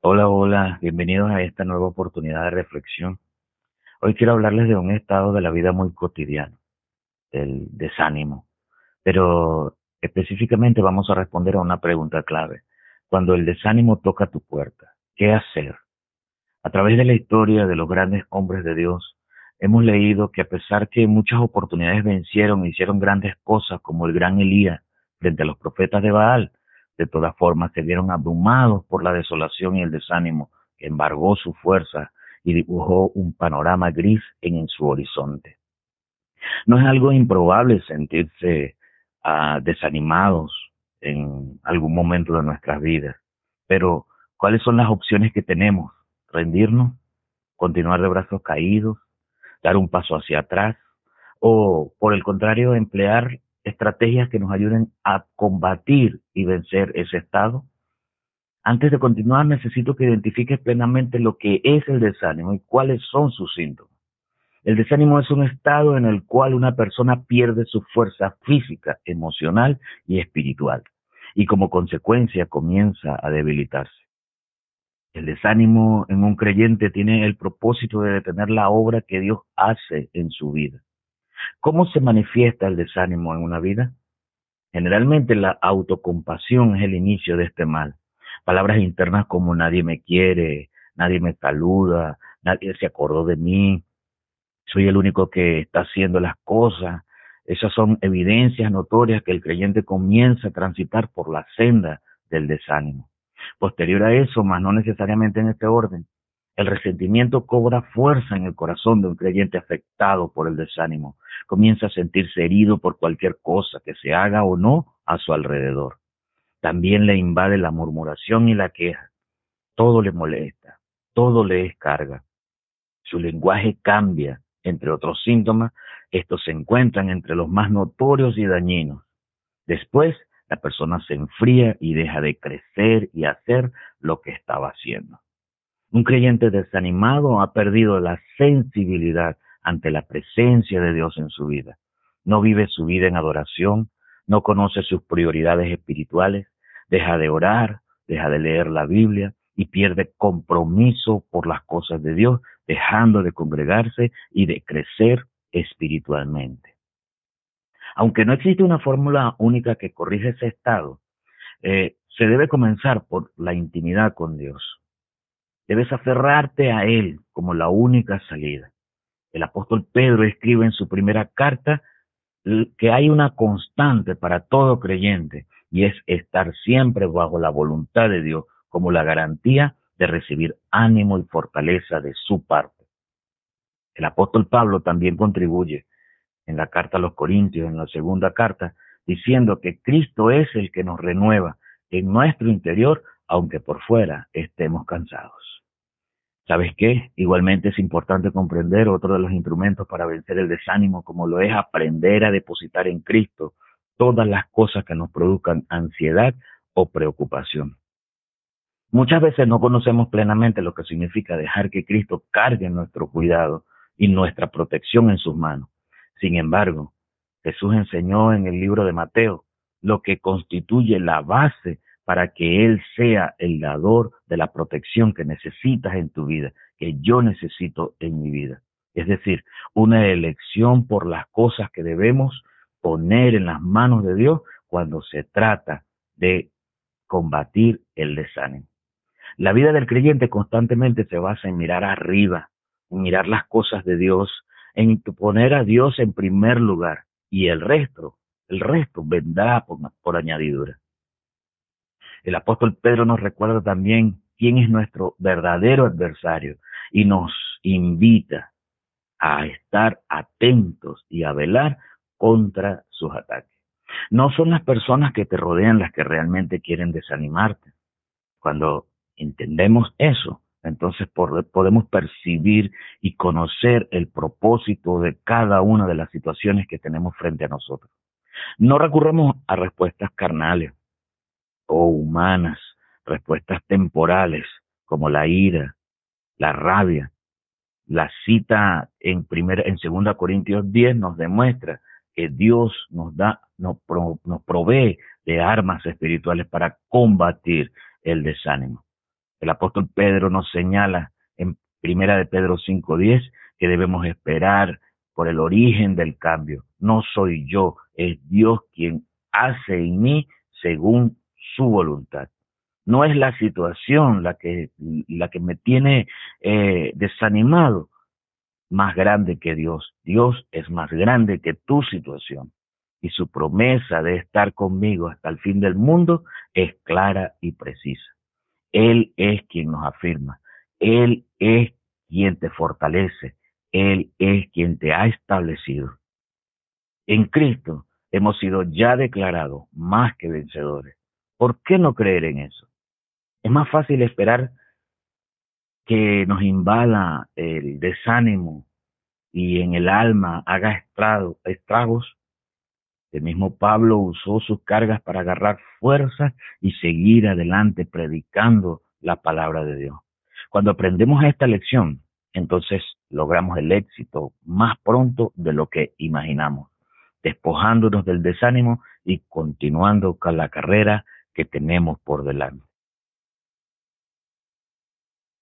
Hola, hola, bienvenidos a esta nueva oportunidad de reflexión. Hoy quiero hablarles de un estado de la vida muy cotidiano, del desánimo, pero específicamente vamos a responder a una pregunta clave. Cuando el desánimo toca tu puerta, ¿qué hacer? A través de la historia de los grandes hombres de Dios, hemos leído que a pesar que muchas oportunidades vencieron e hicieron grandes cosas como el gran Elías frente a los profetas de Baal, de todas formas, se vieron abrumados por la desolación y el desánimo que embargó su fuerza y dibujó un panorama gris en, su horizonte. No es algo improbable sentirse ah, desanimados en algún momento de nuestras vidas, pero ¿cuáles son las opciones que tenemos? ¿Rendirnos? ¿Continuar de brazos caídos? ¿Dar un paso hacia atrás? ¿O, por el contrario, emplear estrategias que nos ayuden a combatir y vencer ese estado? Antes de continuar, necesito que identifiques plenamente lo que es el desánimo y cuáles son sus síntomas. El desánimo es un estado en el cual una persona pierde su fuerza física, emocional y espiritual, y como consecuencia comienza a debilitarse. El desánimo en un creyente tiene el propósito de detener la obra que Dios hace en su vida. ¿Cómo se manifiesta el desánimo en una vida? Generalmente la autocompasión es el inicio de este mal. Palabras internas como nadie me quiere, nadie me saluda, nadie se acordó de mí, soy el único que está haciendo las cosas. Esas son evidencias notorias que el creyente comienza a transitar por la senda del desánimo. Posterior a eso, más no necesariamente en este orden, el resentimiento cobra fuerza en el corazón de un creyente afectado por el desánimo. Comienza a sentirse herido por cualquier cosa que se haga o no a su alrededor. También le invade la murmuración y la queja. Todo le molesta, todo le descarga. Su lenguaje cambia, entre otros síntomas. Estos se encuentran entre los más notorios y dañinos. Después, la persona se enfría y deja de crecer y hacer lo que estaba haciendo. Un creyente desanimado ha perdido la sensibilidad ante la presencia de Dios en su vida. No vive su vida en adoración, no conoce sus prioridades espirituales, deja de orar, deja de leer la Biblia y pierde compromiso por las cosas de Dios, dejando de congregarse y de crecer espiritualmente. Aunque no existe una fórmula única que corrija ese estado, eh, se debe comenzar por la intimidad con Dios. Debes aferrarte a Él como la única salida. El apóstol Pedro escribe en su primera carta que hay una constante para todo creyente y es estar siempre bajo la voluntad de Dios como la garantía de recibir ánimo y fortaleza de su parte. El apóstol Pablo también contribuye en la carta a los Corintios, en la segunda carta, diciendo que Cristo es el que nos renueva en nuestro interior, aunque por fuera estemos cansados. ¿Sabes qué? Igualmente es importante comprender otro de los instrumentos para vencer el desánimo, como lo es aprender a depositar en Cristo todas las cosas que nos produzcan ansiedad o preocupación. Muchas veces no conocemos plenamente lo que significa dejar que Cristo cargue nuestro cuidado y nuestra protección en sus manos. Sin embargo, Jesús enseñó en el libro de Mateo lo que constituye la base para que Él sea el dador de la protección que necesitas en tu vida, que yo necesito en mi vida. Es decir, una elección por las cosas que debemos poner en las manos de Dios cuando se trata de combatir el desánimo. La vida del creyente constantemente se basa en mirar arriba, en mirar las cosas de Dios, en poner a Dios en primer lugar y el resto, el resto vendrá por, por añadidura. El apóstol Pedro nos recuerda también quién es nuestro verdadero adversario y nos invita a estar atentos y a velar contra sus ataques. No son las personas que te rodean las que realmente quieren desanimarte. Cuando entendemos eso, entonces podemos percibir y conocer el propósito de cada una de las situaciones que tenemos frente a nosotros. No recurramos a respuestas carnales, humanas, respuestas temporales como la ira, la rabia. La cita en primera, segunda Corintios 10 nos demuestra que Dios nos da, nos, nos provee de armas espirituales para combatir el desánimo. El apóstol Pedro nos señala en Primera de Pedro 5:10 que debemos esperar por el origen del cambio. No soy yo, es Dios quien hace en mí según su voluntad. No es la situación la que, la que me tiene eh, desanimado, más grande que Dios. Dios es más grande que tu situación. Y su promesa de estar conmigo hasta el fin del mundo es clara y precisa. Él es quien nos afirma. Él es quien te fortalece. Él es quien te ha establecido. En Cristo hemos sido ya declarados más que vencedores. ¿Por qué no creer en eso? Es más fácil esperar que nos invada el desánimo y en el alma haga estragos. El mismo Pablo usó sus cargas para agarrar fuerza y seguir adelante predicando la palabra de Dios. Cuando aprendemos esta lección, entonces logramos el éxito más pronto de lo que imaginamos, despojándonos del desánimo y continuando con la carrera que tenemos por delante.